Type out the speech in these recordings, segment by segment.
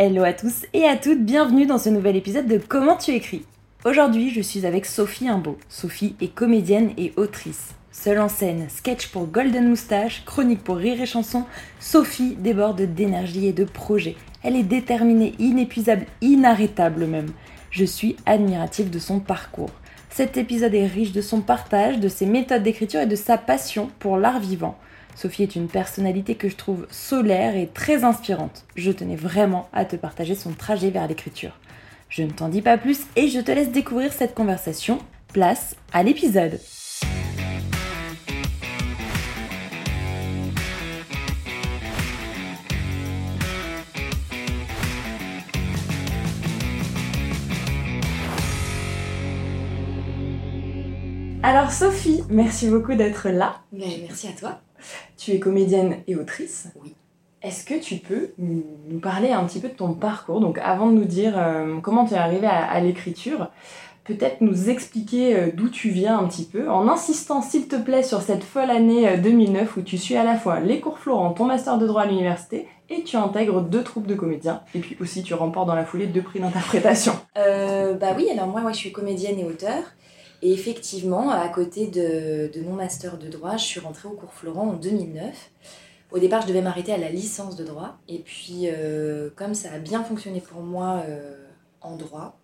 Hello à tous et à toutes, bienvenue dans ce nouvel épisode de Comment tu écris. Aujourd'hui, je suis avec Sophie Imbeau. Sophie est comédienne et autrice. Seule en scène, sketch pour Golden Moustache, chronique pour Rire et Chanson, Sophie déborde d'énergie et de projets. Elle est déterminée, inépuisable, inarrêtable même. Je suis admirative de son parcours. Cet épisode est riche de son partage, de ses méthodes d'écriture et de sa passion pour l'art vivant. Sophie est une personnalité que je trouve solaire et très inspirante. Je tenais vraiment à te partager son trajet vers l'écriture. Je ne t'en dis pas plus et je te laisse découvrir cette conversation. Place à l'épisode. Alors Sophie, merci beaucoup d'être là. Merci à toi. Tu es comédienne et autrice. Oui. Est-ce que tu peux nous parler un petit peu de ton parcours? Donc avant de nous dire euh, comment tu es arrivée à, l'écriture, peut-être nous expliquer euh, d'où tu viens un petit peu, en insistant s'il te plaît sur cette folle année 2009 euh, où tu suis à la fois les cours Florent, ton master de droit à l'université, et tu intègres deux troupes de comédiens, et puis aussi tu remportes dans la foulée deux prix d'interprétation. bah oui, alors moi, moi je suis comédienne et auteur. Et effectivement, à côté de, de, mon master de droit, je suis rentrée au cours Florent en 2009. Au départ, je devais m'arrêter à la licence de droit. Et puis, euh, comme ça a bien fonctionné pour moi euh, en droit,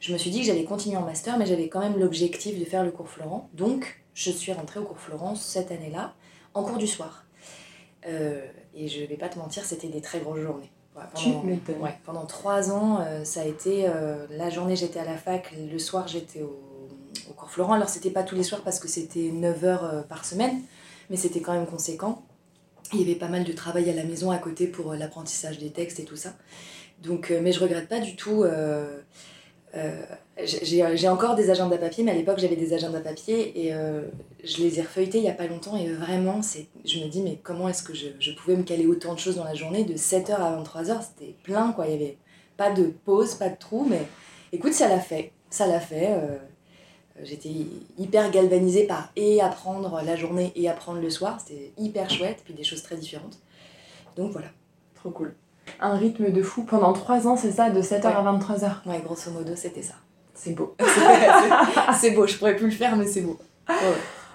je me suis dit que j'allais continuer en master, mais j'avais quand même l'objectif de faire le cours Florent. Donc, je suis rentrée au cours Florent cette année-là, en cours du soir. Euh, et je vais pas te mentir, c'était des très grosses journées. pendant, ouais, pendant trois ans, ça a été la journée j'étais à la fac, le soir j'étais au au cours Florent. Alors, c'était pas tous les soirs parce que c'était 9 heures euh, par semaine, mais c'était quand même conséquent. Il y avait pas mal de travail à la maison à côté pour euh, l'apprentissage des textes et tout ça. Donc, euh, mais je regrette pas du tout. j'ai encore des agendas papier, mais à l'époque j'avais des agendas papier et je les ai refeuilletés il y a pas longtemps et vraiment, je me dis, mais comment est-ce que je, je, pouvais me caler autant de choses dans la journée de 7h à 23h C'était plein quoi, il y avait pas de pause, pas de trou, mais écoute, ça l'a fait. Ça l'a fait. J'étais hyper galvanisée par et apprendre la journée et apprendre le soir. C'était hyper chouette, puis des choses très différentes. Donc voilà. Trop cool. Un rythme de fou pendant 3 ans, c'est ça, de 7h à 23h Ouais, grosso modo, c'était ça. C'est beau. c'est beau, je pourrais plus le faire, mais c'est beau.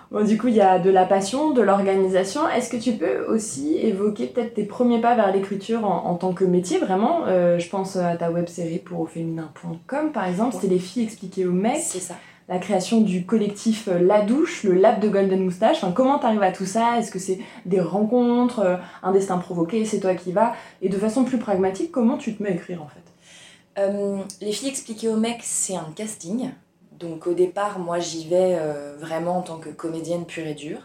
Bon, du coup, il y a de la passion, de l'organisation. Est-ce que tu peux aussi évoquer peut-être tes premiers pas vers l'écriture en, tant que métier, vraiment? Euh, Je pense à ta web série pour féminin.com, par exemple. C'était les filles expliquées aux mecs. C'est ça la création du collectif euh, La Douche, le lab de Golden Moustache. Enfin, comment t'arrives à tout ça? Est-ce que c'est des rencontres, euh, un destin provoqué, c'est toi qui vas Et de façon plus pragmatique, comment tu te mets à écrire en fait? Euh, Les filles expliquées aux mecs, c'est un casting. Donc au départ, moi j'y vais vraiment en tant que comédienne pure et dure.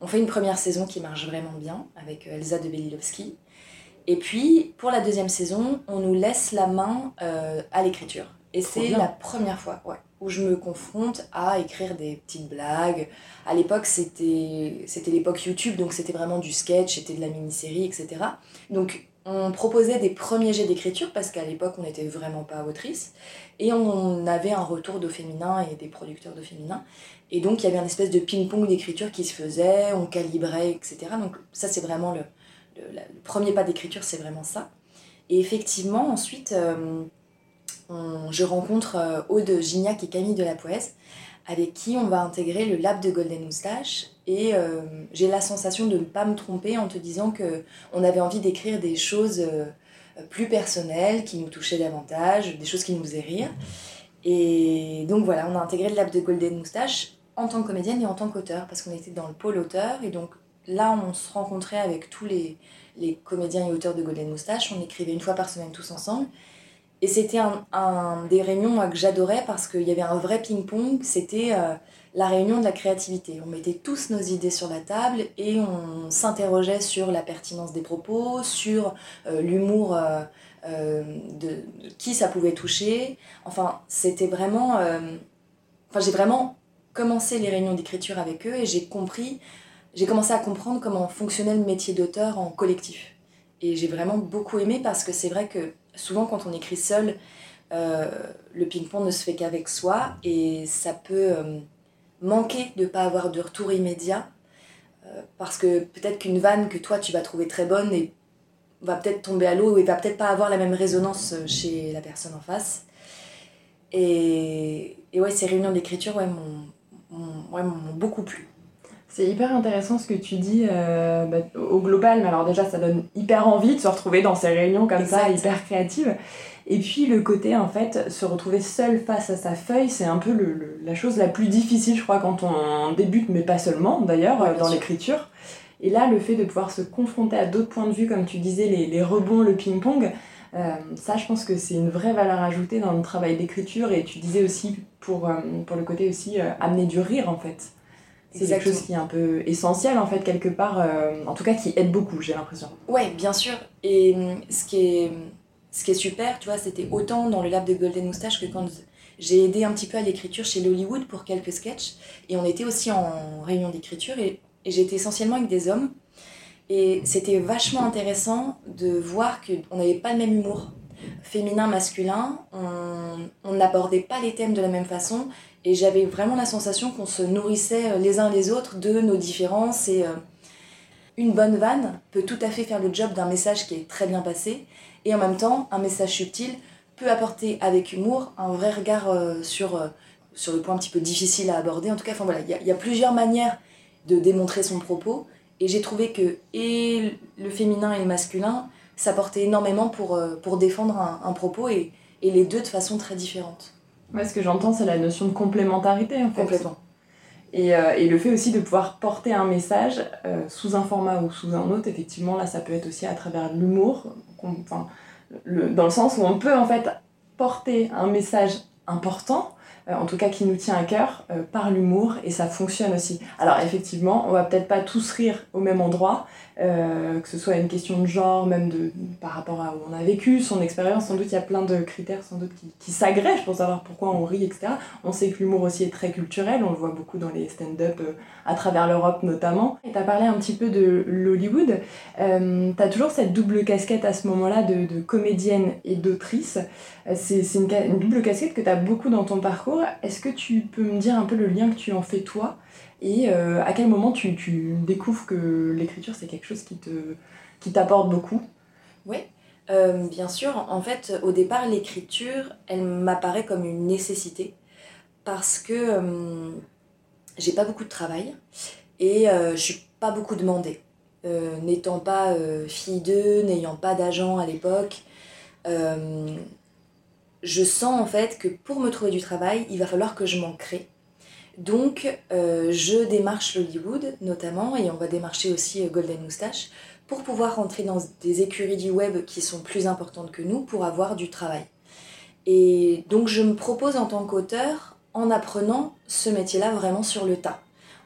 On fait une première saison qui marche vraiment bien avec Elsa de Belilowski. Et puis pour la deuxième saison, on nous laisse la main à l'écriture. Et c'est la première fois, ouais où je me confronte à écrire des petites blagues. À l'époque, c'était l'époque YouTube, donc c'était vraiment du sketch, c'était de la mini-série, etc. Donc on proposait des premiers jets d'écriture parce qu'à l'époque, on n'était vraiment pas autrice. Et on avait un retour de féminin et des producteurs de féminin. Et donc, il y avait une espèce de ping-pong d'écriture qui se faisait, on calibrait, etc. Donc, ça, c'est vraiment le, le, premier pas d'écriture, c'est vraiment ça. Et effectivement, ensuite, euh, je rencontre euh, Aude Gignac et Camille de la Poèse, avec qui on va intégrer le lab de Golden Moustache. Et euh, j'ai la sensation de ne pas me tromper en te disant que on avait envie d'écrire des choses euh, plus personnelles, qui nous touchaient davantage, des choses qui nous faisaient rire. Et donc voilà, on a intégré le lab de Golden Moustache en tant que comédienne et en tant qu'auteur, parce qu'on était dans le pôle auteur. Et donc là, on se rencontrait avec tous les, les comédiens et auteurs de Golden Moustache. On écrivait une fois par semaine tous ensemble. Et c'était un, des réunions que j'adorais parce qu'il y avait un vrai ping-pong. C'était euh, la réunion de la créativité. On mettait tous nos idées sur la table et on s'interrogeait sur la pertinence des propos, sur euh, l'humour euh, de, de, qui ça pouvait toucher. Enfin, c'était vraiment. Enfin, j'ai vraiment commencé les réunions d'écriture avec eux et j'ai compris. J'ai commencé à comprendre comment fonctionnait le métier d'auteur en collectif. Et j'ai vraiment beaucoup aimé parce que c'est vrai que souvent quand on écrit seul, euh, le ping-pong ne se fait qu'avec soi et ça peut euh, manquer de ne pas avoir de retour immédiat euh, parce que peut-être qu'une vanne que toi tu vas trouver très bonne va peut-être tomber à l'eau et va peut-être pas avoir la même résonance chez la personne en face. Et, et ouais, ces réunions d'écriture ouais, m'ont beaucoup plu. C'est hyper intéressant ce que tu dis euh, bah, au global, mais alors déjà ça donne hyper envie de se retrouver dans ces réunions comme ça, hyper créatives. Et puis le côté en fait, se retrouver seul face à sa feuille, c'est un peu le, la chose la plus difficile je crois quand on débute, mais pas seulement d'ailleurs, dans l'écriture. Et là, le fait de pouvoir se confronter à d'autres points de vue, comme tu disais, les, les rebonds, le ping-pong, euh, ça, je pense que c'est une vraie valeur ajoutée dans le travail d'écriture. Et tu disais aussi, pour, euh, pour le côté aussi, euh, amener du rire, en fait. C'est quelque chose qui est un peu essentiel, en fait, quelque part. en tout cas, qui aide beaucoup, j'ai l'impression. Ouais, bien sûr. Et ce qui est, ce qui est super, tu vois, c'était autant dans le lab de Golden Moustache que quand j'ai aidé un petit peu à l'écriture chez Lollywood pour quelques sketchs. Et on était aussi en réunion d'écriture. Et et j'étais essentiellement avec des hommes. Et c'était vachement intéressant de voir qu'on n'avait pas le même humour. Féminin, masculin, on n'abordait pas les thèmes de la même façon. Et j'avais vraiment la sensation qu'on se nourrissait euh, les uns les autres de nos différences. Et euh, une bonne vanne peut tout à fait faire le job d'un message qui est très bien passé. Et en même temps, un message subtil peut apporter avec humour un vrai regard euh, sur, sur le point un petit peu difficile à aborder. En tout cas, enfin, voilà, il y, a plusieurs manières de démontrer son propos. Et j'ai trouvé que et le féminin et le masculin s'apportaient énormément pour, pour défendre un, propos et, et, les deux de façon très différente. Ouais, ce que j'entends, c'est la notion de complémentarité en fait. Complètement. Et, euh, et, le fait aussi de pouvoir porter un message euh, sous un format ou sous un autre, effectivement, là, ça peut être aussi à travers l'humour, enfin, le, dans le sens où on peut en fait porter un message important euh, en tout cas qui nous tient à cœur, par l'humour, et ça fonctionne aussi. Alors effectivement, on va peut-être pas tous rire au même endroit, euh, que ce soit une question de genre, même de, par rapport à où on a vécu, son expérience, sans doute il y a plein de critères sans doute qui, qui s'agrègent pour savoir pourquoi on rit, etc. On sait que l'humour aussi est très culturel, on le voit beaucoup dans les stand-up à travers l'Europe notamment. Et tu as parlé un petit peu de l'Hollywood, euh, tu as toujours cette double casquette à ce moment-là de, de comédienne et d'autrice. C'est une, une double casquette que tu as beaucoup dans ton parcours est-ce que tu peux me dire un peu le lien que tu en fais toi et euh, à quel moment tu, découvres que l'écriture c'est quelque chose qui te t'apporte beaucoup? Oui, euh, bien sûr. En fait, au départ, l'écriture, elle m'apparaît comme une nécessité parce que euh, j'ai pas beaucoup de travail et je suis pas beaucoup demandée. N'étant pas fille d'eux, n'ayant pas d'agent à l'époque, je sens en fait que pour me trouver du travail, il va falloir que je m'en crée. Donc, euh, je démarche Hollywood notamment, et on va démarcher aussi euh, Golden Moustache, pour pouvoir rentrer dans des écuries du web qui sont plus importantes que nous pour avoir du travail. Et donc, je me propose en tant qu'auteur, en apprenant ce métier-là vraiment sur le tas,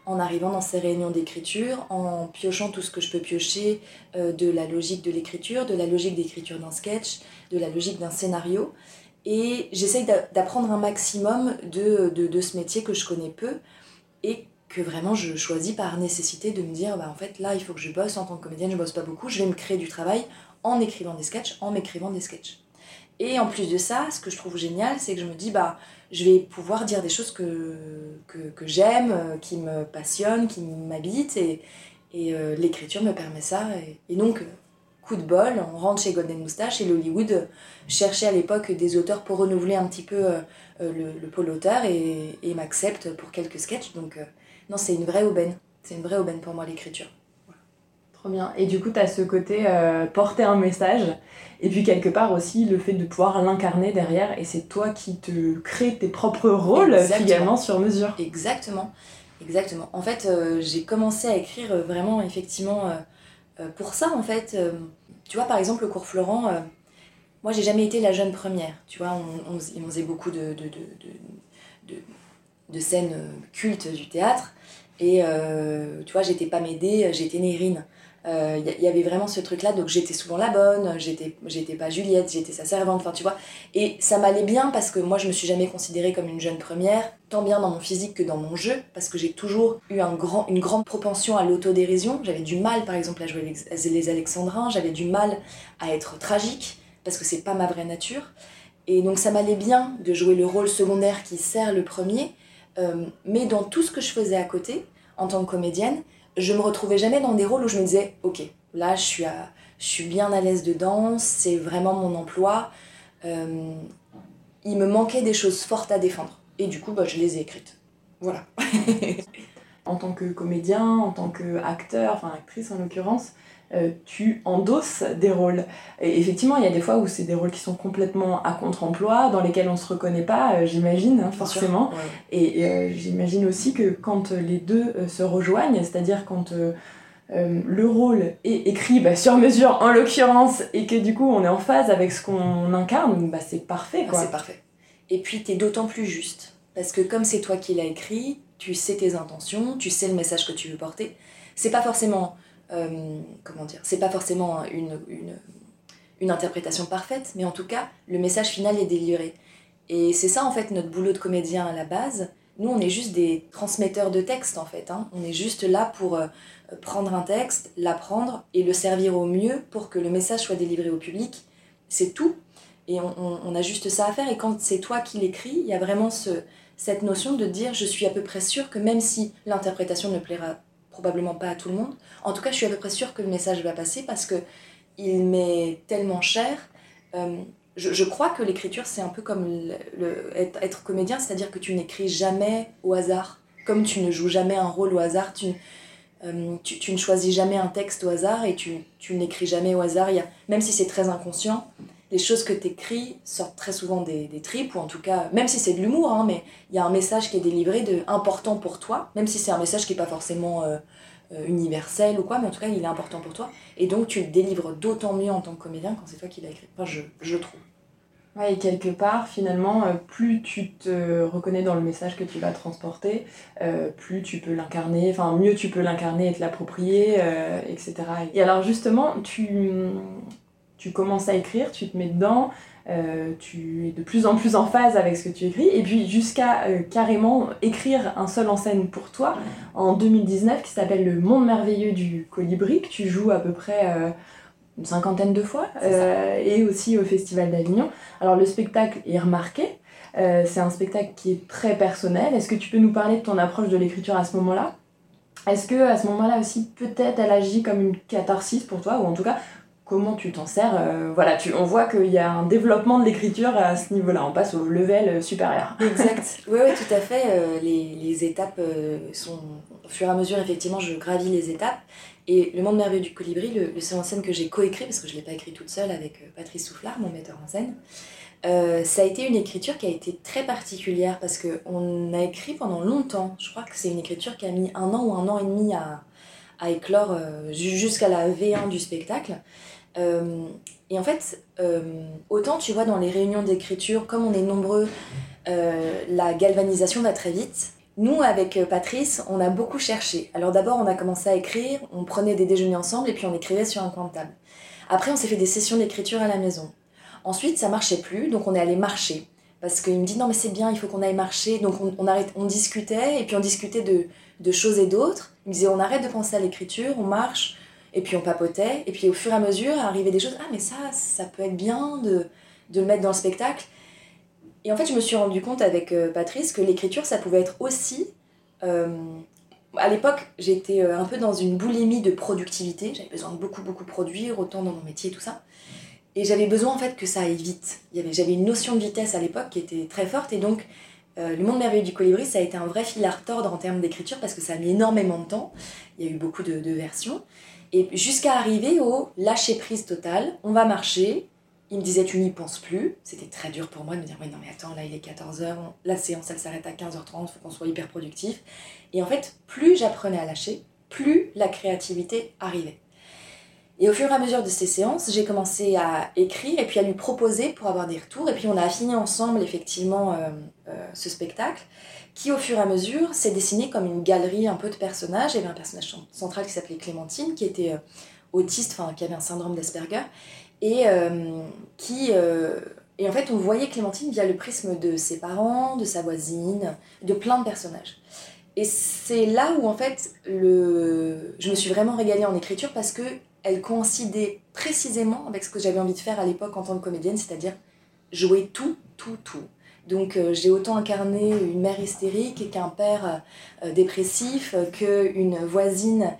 en arrivant dans ces réunions d'écriture, en piochant tout ce que je peux piocher euh, de la logique de l'écriture, de la logique d'écriture d'un sketch, de la logique d'un scénario. Et j'essaye d'apprendre un maximum de, de, de, ce métier que je connais peu et que vraiment je choisis par nécessité de me dire bah en fait là il faut que je bosse en tant que comédienne, je bosse pas beaucoup, je vais me créer du travail en écrivant des sketchs, en m'écrivant des sketchs. Et en plus de ça, ce que je trouve génial, c'est que je me dis bah je vais pouvoir dire des choses que, que, que j'aime, euh, qui me passionnent, qui m'habitent et, et euh, l'écriture me permet ça. Et, et donc coup de bol, on rentre chez Golden Moustache et l'Hollywood cherchait à l'époque des auteurs pour renouveler un petit peu euh, euh, le, pôle auteur et, et m'accepte pour quelques sketchs. Donc euh, non, c'est une vraie aubaine. C'est une vraie aubaine pour moi l'écriture. Trop bien. Et du coup, tu as ce côté porter un message et puis quelque part aussi le fait de pouvoir l'incarner derrière et c'est toi qui te crées tes propres rôles finalement sur mesure. Exactement. Exactement. En fait, j'ai commencé à écrire vraiment effectivement euh, pour ça, en fait, euh, tu vois, par exemple, le cours Florent, euh, moi, j'ai jamais été la jeune première. Tu vois, on, faisait beaucoup de, de, de, de, scènes cultes du théâtre. Et tu vois, j'étais pas Médée, j'étais Nérine il euh, y, avait vraiment ce truc là donc j'étais souvent la bonne j'étais j'étais pas Juliette j'étais sa servante enfin tu vois. Et ça m'allait bien parce que moi je me suis jamais considérée comme une jeune première tant bien dans mon physique que dans mon jeu parce que j'ai toujours eu un grand, une grande propension à l'autodérision. J'avais du mal par exemple à jouer les, les Alexandrins j'avais du mal à être tragique parce que c'est pas ma vraie nature. Et donc ça m'allait bien de jouer le rôle secondaire qui sert le premier euh, mais dans tout ce que je faisais à côté en tant que comédienne je me retrouvais jamais dans des rôles où je me disais, ok, là je suis à, bien à l'aise dedans, c'est vraiment mon emploi. Euh, il me manquait des choses fortes à défendre. Et du coup, bah, je les ai écrites. Voilà. en tant que comédien, en tant qu'acteur, enfin actrice en l'occurrence, euh, tu endosses des rôles. Et effectivement, il y a des fois où c'est des rôles qui sont complètement à contre-emploi, dans lesquels on se reconnaît pas, euh, j'imagine, hein, forcément. Et, euh, j'imagine aussi que quand les deux se rejoignent, c'est-à-dire quand le rôle est écrit bah, sur mesure en l'occurrence, et que du coup on est en phase avec ce qu'on incarne, bah, c'est parfait. Quoi. c'est parfait. Et puis tu es d'autant plus juste, parce que comme c'est toi qui l'as écrit, tu sais tes intentions, tu sais le message que tu veux porter. C'est pas forcément comment dire, c'est pas forcément une, une, une, interprétation parfaite, mais en tout cas, le message final est délivré. Et c'est ça en fait notre boulot de comédien à la base. Nous, on est juste des transmetteurs de texte en fait. Hein. On est juste là pour euh, prendre un texte, l'apprendre et le servir au mieux pour que le message soit délivré au public. C'est tout. Et on, a juste ça à faire. Et quand c'est toi qui l'écris, il y a vraiment ce, cette notion de dire je suis à peu près sûr que même si l'interprétation ne plaira probablement pas à tout le monde. En tout cas, je suis à peu près sûre que le message va passer parce que il m'est tellement cher. Euh, je, crois que l'écriture, c'est un peu comme être, comédien, c'est-à-dire que tu n'écris jamais au hasard. Comme tu ne joues jamais un rôle au hasard, tu, euh, ne choisis jamais un texte au hasard et tu, n'écris jamais au hasard. Même si c'est très inconscient, les choses que tu écris sortent très souvent des, des, tripes, ou en tout cas, même si c'est de l'humour, hein, mais il y a un message qui est délivré de important pour toi, même si c'est un message qui n'est pas forcément euh, euh, universel ou quoi, mais en tout cas, il est important pour toi. Et donc, tu le délivres d'autant mieux en tant que comédien quand c'est toi qui l'as écrit. Enfin, je, je trouve. Ouais, et quelque part, finalement, euh, plus tu te reconnais dans le message que tu vas transporter, plus tu peux l'incarner, enfin, mieux tu peux l'incarner et te l'approprier, etc. Et alors, justement, tu tu commences à écrire, tu te mets dedans, euh, tu es de plus en plus en phase avec ce que tu écris, et puis jusqu'à euh, carrément écrire un seul en scène pour toi en 2019 qui s'appelle Le Monde merveilleux du colibri, que tu joues à peu près euh, une cinquantaine de fois, et aussi au Festival d'Avignon. Alors le spectacle est remarqué, c'est un spectacle qui est très personnel. Est-ce que tu peux nous parler de ton approche de l'écriture à ce moment-là? Est-ce que à ce moment-là aussi, peut-être elle agit comme une catharsis pour toi, ou en tout cas, comment tu t'en sers. Euh, voilà, tu, on voit qu'il y a un développement de l'écriture à ce niveau-là. On passe au level euh, supérieur. Exact. Oui, oui, tout à fait. Euh, les, les, étapes sont. Au fur et à mesure, effectivement, je gravis les étapes. Et Le Monde Merveilleux du Colibri, le, le en scène que j'ai coécrit, parce que je ne l'ai pas écrit toute seule avec Patrice Soufflard, mon metteur en scène, ça a été une écriture qui a été très particulière parce qu'on a écrit pendant longtemps. Je crois que c'est une écriture qui a mis un an ou un an et demi à, à éclore jusqu'à la V1 du spectacle. Euh, et en fait, euh, autant tu vois dans les réunions d'écriture, comme on est nombreux, euh, la galvanisation va très vite. Nous, avec Patrice, on a beaucoup cherché. Alors d'abord, on a commencé à écrire, on prenait des déjeuners ensemble et puis on écrivait sur un coin de table. Après, on s'est fait des sessions d'écriture à la maison. Ensuite, ça marchait plus, donc on est allé marcher. Parce qu'il me dit non mais c'est bien, il faut qu'on aille marcher. Donc on, discutait et puis on discutait de choses et d'autres. Il me disait on arrête de penser à l'écriture, on marche, et puis on papotait. Et puis au fur et à mesure, arrivaient des choses. Ah, mais ça, ça peut être bien de, le mettre dans le spectacle. Et en fait, je me suis rendu compte avec euh, Patrice que l'écriture, ça pouvait être aussi. Euh, à l'époque, j'étais euh, un peu dans une boulimie de productivité. J'avais besoin de beaucoup, beaucoup produire, autant dans mon métier et tout ça. Et j'avais besoin en fait que ça aille vite. J'avais une notion de vitesse à l'époque qui était très forte. Et donc, Le Monde Merveilleux du Colibri, ça a été un vrai fil à retordre en termes d'écriture parce que ça a mis énormément de temps. Il y a eu beaucoup de, versions. Et jusqu'à arriver au lâcher prise total, on va marcher. Il me disait, tu n'y penses plus. C'était très dur pour moi de me dire, oui, non, mais attends, là, il est 14h, la séance, elle s'arrête à 15h30, il faut qu'on soit hyper productif. Et en fait, plus j'apprenais à lâcher, plus la créativité arrivait. Et au fur et à mesure de ces séances, j'ai commencé à écrire et puis à lui proposer pour avoir des retours. Et puis on a affiné ensemble effectivement euh, euh, ce spectacle qui au fur et à mesure s'est dessiné comme une galerie un peu de personnages. Il y avait un personnage central qui s'appelait Clémentine, qui était euh, autiste, enfin qui avait un syndrome d'Asperger, et qui... Et en fait, on voyait Clémentine via le prisme de ses parents, de sa voisine, de plein de personnages. Et c'est là où en fait le... je me suis vraiment régalée en écriture parce que elle coïncidait précisément avec ce que j'avais envie de faire à l'époque en tant que comédienne, c'est-à-dire jouer tout, tout, tout Donc j'ai autant incarné une mère hystérique qu'un père dépressif, qu'une voisine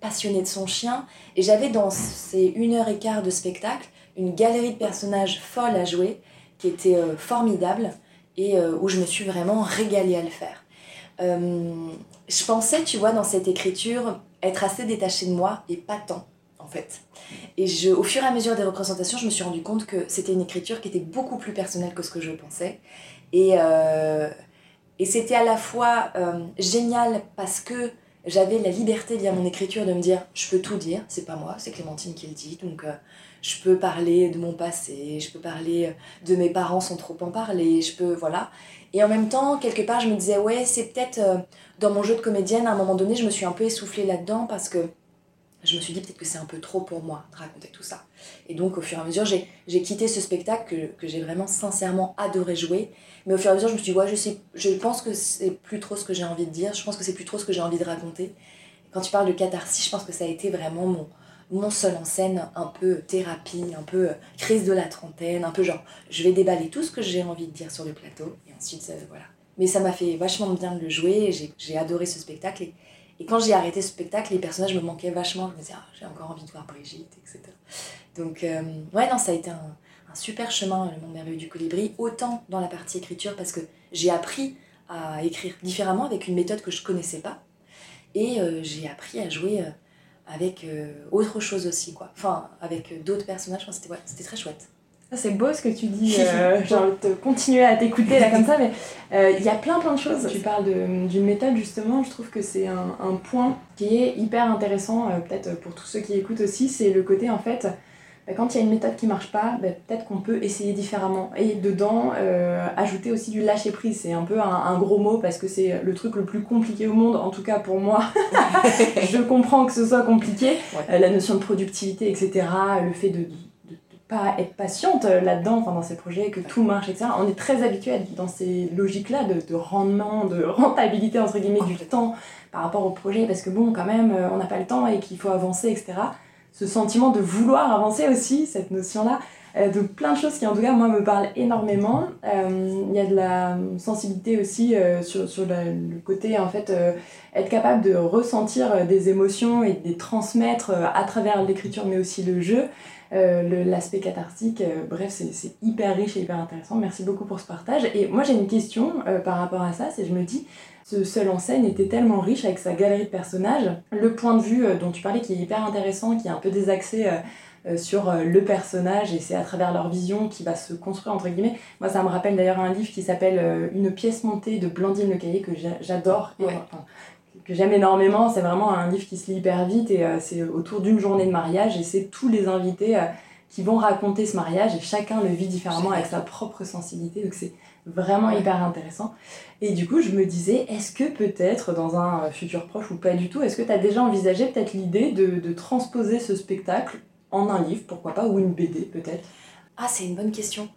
passionnée de son chien. Et j'avais dans ces une heure et quart de spectacle une galerie de personnages folles à jouer qui était formidable et où je me suis vraiment régalée à le faire. je pensais, tu vois, dans cette écriture, être assez détachée de moi et pas tant Et je, au fur et à mesure des représentations, je me suis rendu compte que c'était une écriture qui était beaucoup plus personnelle que ce que je pensais. Et, euh, et c'était à la fois euh, génial parce que j'avais la liberté via mon écriture de me dire je peux tout dire, c'est pas moi, c'est Clémentine qui le dit, donc euh, je peux parler de mon passé, je peux parler de mes parents sans trop en parler, je peux, voilà. Et en même temps, quelque part, je me disais ouais, c'est peut-être dans mon jeu de comédienne, à un moment donné, je me suis un peu essoufflée là-dedans parce que je me suis dit peut-être que c'est un peu trop pour moi de raconter tout ça. Et donc au fur et à mesure, j'ai quitté ce spectacle que, que j'ai vraiment sincèrement adoré jouer. Mais au fur et à mesure, je me suis dit, ouais, je, sais, je pense que c'est plus trop ce que j'ai envie de dire, je pense que c'est plus trop ce que j'ai envie de raconter. Quand tu parles de catharsis, je pense que ça a été vraiment mon, mon seul en scène, un peu thérapie, un peu euh, crise de la trentaine, un peu genre, je vais déballer tout ce que j'ai envie de dire sur le plateau, et ensuite, voilà. Mais ça m'a fait vachement bien de le jouer, j'ai adoré ce spectacle. Et quand j'ai arrêté ce spectacle, les personnages me manquaient vachement. Je me disais, ah, j'ai encore envie de voir Brigitte, etc. Donc, euh, ouais, non, ça a été un, super chemin, le monde merveilleux du colibri, autant dans la partie écriture, parce que j'ai appris à écrire différemment avec une méthode que je connaissais pas. Et euh, j'ai appris à jouer euh, avec autre chose aussi, quoi. Enfin, avec d'autres personnages. c'était très chouette. C'est beau ce que tu dis, euh, j'ai envie de continuer à t'écouter là comme ça, mais euh, il y a plein plein de choses. Tu parles d'une méthode justement, je trouve que c'est un, un, point qui est hyper intéressant, euh, peut-être pour tous ceux qui écoutent aussi, c'est le côté en fait, bah, quand il y a une méthode qui marche pas, bah, peut-être qu'on peut essayer différemment. Et dedans, ajouter aussi du lâcher prise, c'est un peu un, gros mot parce que c'est le truc le plus compliqué au monde, en tout cas pour moi. je comprends que ce soit compliqué, la notion de productivité, etc., le fait de être patiente euh, là-dedans, enfin, dans ces projets, que tout marche, etc. On est très habitué dans ces logiques-là de, rendement, de rentabilité, entre guillemets, du temps par rapport au projet, parce que bon, quand même, euh, on n'a pas le temps et qu'il faut avancer, etc. Ce sentiment de vouloir avancer aussi, cette notion-là, euh, de plein de choses qui en tout cas moi me parlent énormément. Il y a de la sensibilité aussi sur, sur le, côté en fait être capable de ressentir des émotions et de les transmettre à travers l'écriture mais aussi le jeu. Euh, l'aspect cathartique. Euh, bref, c'est hyper riche et hyper intéressant. Merci beaucoup pour ce partage. Et moi, j'ai une question euh, par rapport à ça. C'est je me dis, ce seul en scène était tellement riche avec sa galerie de personnages. Le point de vue dont tu parlais qui est hyper intéressant, qui est un peu désaxé sur le personnage et c'est à travers leur vision qui va se construire entre guillemets. Moi ça me rappelle d'ailleurs un livre qui s'appelle Une pièce montée de Blandine Le Cahier que j'adore que j'aime énormément. C'est vraiment un livre qui se lit hyper vite et euh, c'est autour d'une journée de mariage et c'est tous les invités euh, qui vont raconter ce mariage et chacun le vit différemment avec sa propre sensibilité. Donc c'est vraiment hyper intéressant. Et du coup, je me disais, est-ce que peut-être dans un futur proche ou pas du tout, est-ce que tu as déjà envisagé peut-être l'idée de, de transposer ce spectacle en un livre, pourquoi pas, ou une BD peut-être? Ah, c'est une bonne question.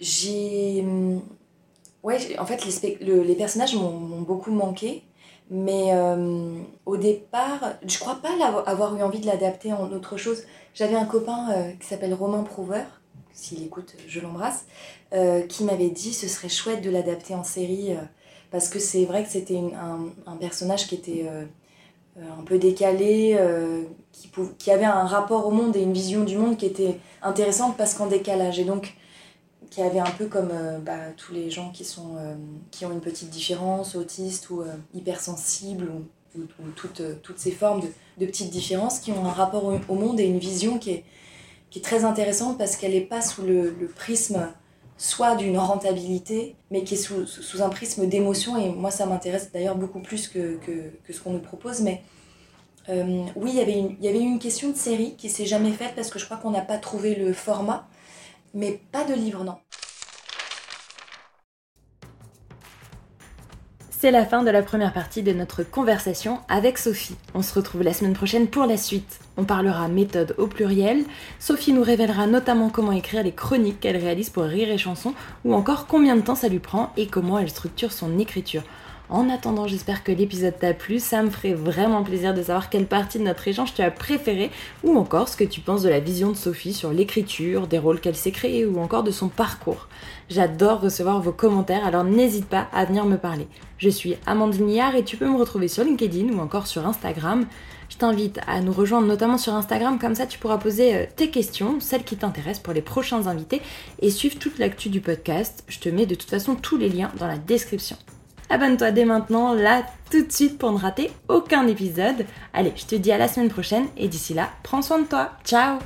J'ai. Hum, ouais, en fait, les, les personnages m'ont beaucoup manqué. Mais euh, au départ, je crois pas avoir eu envie de l'adapter en autre chose. J'avais un copain euh, qui s'appelle Romain Prouver, s'il écoute, je l'embrasse, euh, qui m'avait dit ce serait chouette de l'adapter en série parce que c'est vrai que c'était un, un, personnage qui était un peu décalé, qui, qui, avait un rapport au monde et une vision du monde qui était intéressante parce qu'en décalage. Et donc, qui avait un peu comme euh, bah, tous les gens qui, sont, euh, qui ont une petite différence, autistes ou euh, hypersensibles, ou, toutes, toutes ces formes de, petites différences, qui ont un rapport au, monde et une vision qui est, qui est très intéressante parce qu'elle n'est pas sous le, prisme soit d'une rentabilité, mais qui est sous, sous un prisme d'émotion, et moi ça m'intéresse d'ailleurs beaucoup plus que, que, ce qu'on nous propose, mais oui, il y avait une, il y avait une question de série qui s'est jamais faite parce que je crois qu'on n'a pas trouvé le format mais pas de livre, non. C'est la fin de la première partie de notre conversation avec Sophie. On se retrouve la semaine prochaine pour la suite. On parlera méthode au pluriel. Sophie nous révélera notamment comment écrire les chroniques qu'elle réalise pour Rire et Chanson ou encore combien de temps ça lui prend et comment elle structure son écriture. En attendant, j'espère que l'épisode t'a plu. Ça me ferait vraiment plaisir de savoir quelle partie de notre échange tu as préféré ou encore ce que tu penses de la vision de Sophie sur l'écriture, des rôles qu'elle s'est créés ou encore de son parcours. J'adore recevoir vos commentaires, alors n'hésite pas à venir me parler. Je suis Amandine Liard et tu peux me retrouver sur LinkedIn ou encore sur Instagram. Je t'invite à nous rejoindre notamment sur Instagram, comme ça tu pourras poser euh, tes questions, celles qui t'intéressent pour les prochains invités, et suivre toute l'actu du podcast. Je te mets de toute façon tous les liens dans la description. Abonne-toi dès maintenant, là, tout de suite pour ne rater aucun épisode. Allez, je te dis à la semaine prochaine et d'ici là, prends soin de toi. Ciao